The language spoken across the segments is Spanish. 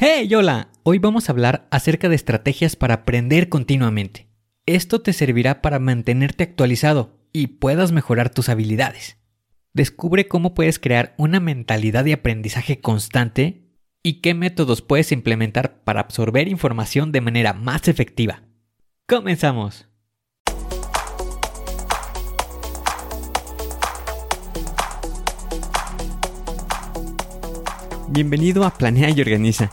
Hey, hola. Hoy vamos a hablar acerca de estrategias para aprender continuamente. Esto te servirá para mantenerte actualizado y puedas mejorar tus habilidades. Descubre cómo puedes crear una mentalidad de aprendizaje constante y qué métodos puedes implementar para absorber información de manera más efectiva. ¡Comenzamos! Bienvenido a Planea y Organiza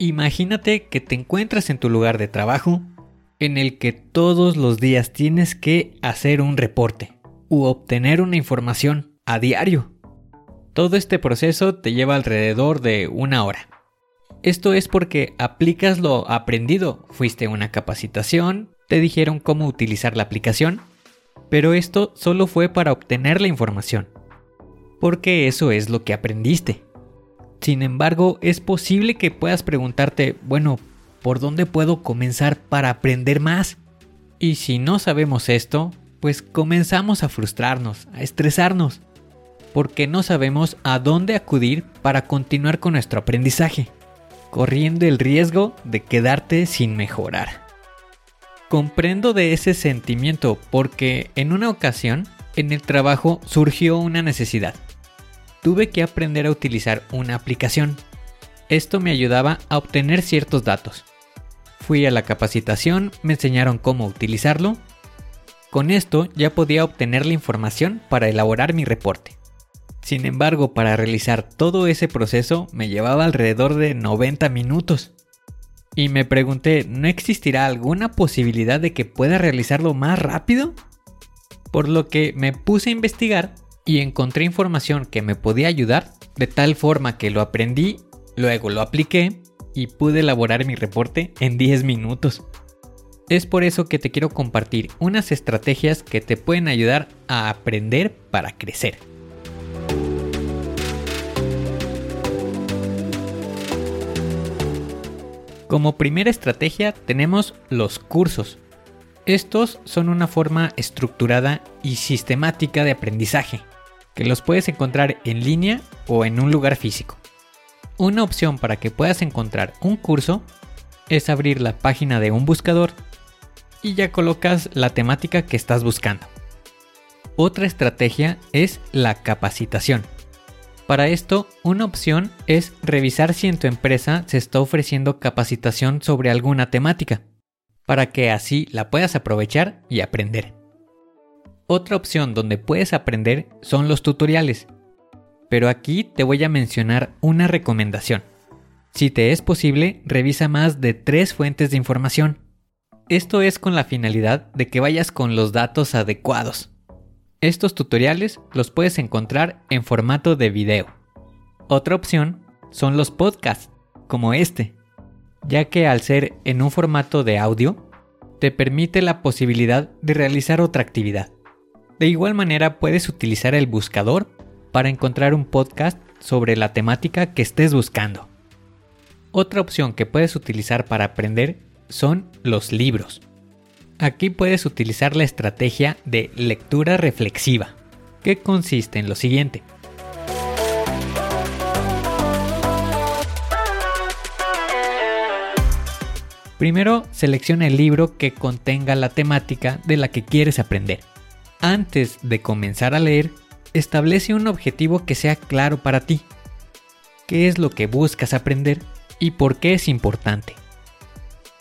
Imagínate que te encuentras en tu lugar de trabajo en el que todos los días tienes que hacer un reporte u obtener una información a diario. Todo este proceso te lleva alrededor de una hora. Esto es porque aplicas lo aprendido. Fuiste a una capacitación, te dijeron cómo utilizar la aplicación, pero esto solo fue para obtener la información. Porque eso es lo que aprendiste. Sin embargo, es posible que puedas preguntarte, bueno, ¿por dónde puedo comenzar para aprender más? Y si no sabemos esto, pues comenzamos a frustrarnos, a estresarnos, porque no sabemos a dónde acudir para continuar con nuestro aprendizaje, corriendo el riesgo de quedarte sin mejorar. Comprendo de ese sentimiento porque en una ocasión en el trabajo surgió una necesidad tuve que aprender a utilizar una aplicación. Esto me ayudaba a obtener ciertos datos. Fui a la capacitación, me enseñaron cómo utilizarlo. Con esto ya podía obtener la información para elaborar mi reporte. Sin embargo, para realizar todo ese proceso me llevaba alrededor de 90 minutos. Y me pregunté, ¿no existirá alguna posibilidad de que pueda realizarlo más rápido? Por lo que me puse a investigar y encontré información que me podía ayudar de tal forma que lo aprendí, luego lo apliqué y pude elaborar mi reporte en 10 minutos. Es por eso que te quiero compartir unas estrategias que te pueden ayudar a aprender para crecer. Como primera estrategia tenemos los cursos. Estos son una forma estructurada y sistemática de aprendizaje que los puedes encontrar en línea o en un lugar físico. Una opción para que puedas encontrar un curso es abrir la página de un buscador y ya colocas la temática que estás buscando. Otra estrategia es la capacitación. Para esto, una opción es revisar si en tu empresa se está ofreciendo capacitación sobre alguna temática, para que así la puedas aprovechar y aprender. Otra opción donde puedes aprender son los tutoriales. Pero aquí te voy a mencionar una recomendación. Si te es posible, revisa más de tres fuentes de información. Esto es con la finalidad de que vayas con los datos adecuados. Estos tutoriales los puedes encontrar en formato de video. Otra opción son los podcasts, como este, ya que al ser en un formato de audio, te permite la posibilidad de realizar otra actividad. De igual manera puedes utilizar el buscador para encontrar un podcast sobre la temática que estés buscando. Otra opción que puedes utilizar para aprender son los libros. Aquí puedes utilizar la estrategia de lectura reflexiva, que consiste en lo siguiente. Primero, selecciona el libro que contenga la temática de la que quieres aprender. Antes de comenzar a leer, establece un objetivo que sea claro para ti. ¿Qué es lo que buscas aprender y por qué es importante?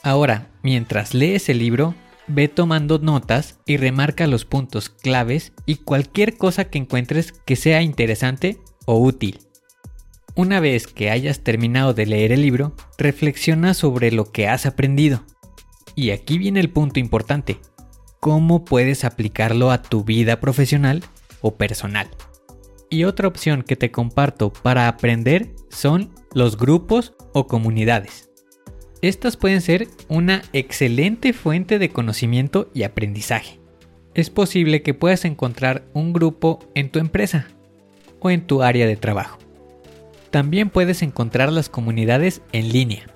Ahora, mientras lees el libro, ve tomando notas y remarca los puntos claves y cualquier cosa que encuentres que sea interesante o útil. Una vez que hayas terminado de leer el libro, reflexiona sobre lo que has aprendido. Y aquí viene el punto importante. ¿Cómo puedes aplicarlo a tu vida profesional o personal? Y otra opción que te comparto para aprender son los grupos o comunidades. Estas pueden ser una excelente fuente de conocimiento y aprendizaje. Es posible que puedas encontrar un grupo en tu empresa o en tu área de trabajo. También puedes encontrar las comunidades en línea.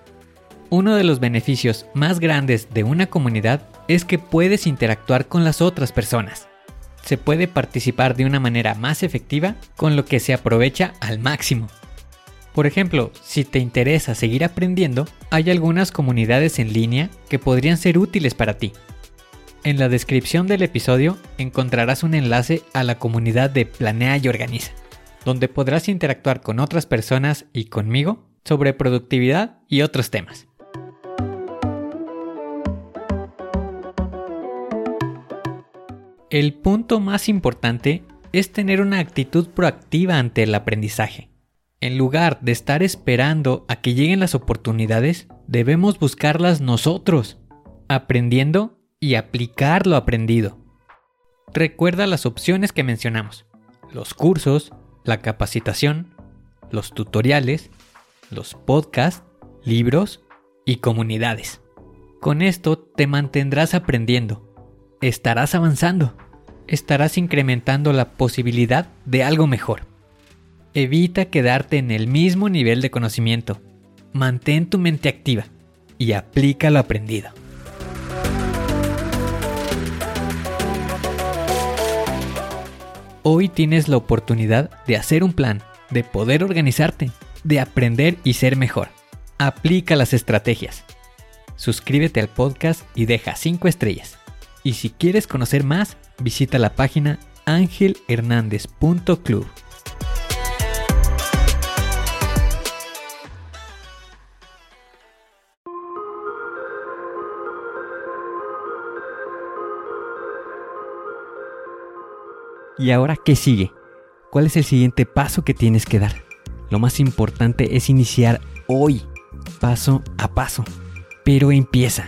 Uno de los beneficios más grandes de una comunidad es que puedes interactuar con las otras personas. Se puede participar de una manera más efectiva con lo que se aprovecha al máximo. Por ejemplo, si te interesa seguir aprendiendo, hay algunas comunidades en línea que podrían ser útiles para ti. En la descripción del episodio encontrarás un enlace a la comunidad de Planea y Organiza donde podrás interactuar con otras personas y conmigo sobre productividad y otros temas. El punto más importante es tener una actitud proactiva ante el aprendizaje. En lugar de estar esperando a que lleguen las oportunidades, debemos buscarlas nosotros, aprendiendo y aplicar lo aprendido. Recuerda las opciones que mencionamos, los cursos, la capacitación, los tutoriales, los podcasts, libros y comunidades. Con esto te mantendrás aprendiendo, estarás avanzando, estarás incrementando la posibilidad de algo mejor. Evita quedarte en el mismo nivel de conocimiento. Mantén tu mente activa y aplica lo aprendido. Hoy tienes la oportunidad de hacer un plan, de poder organizarte, de aprender y ser mejor. Aplica las estrategias. Suscríbete al podcast y deja 5 estrellas. Y si quieres conocer más, visita la página angelhernandez.club. ¿Y ahora qué sigue? ¿Cuál es el siguiente paso que tienes que dar? Lo más importante es iniciar hoy, paso a paso. Pero empieza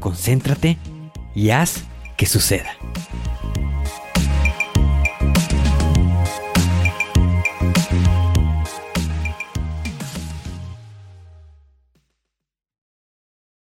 concéntrate y haz que suceda.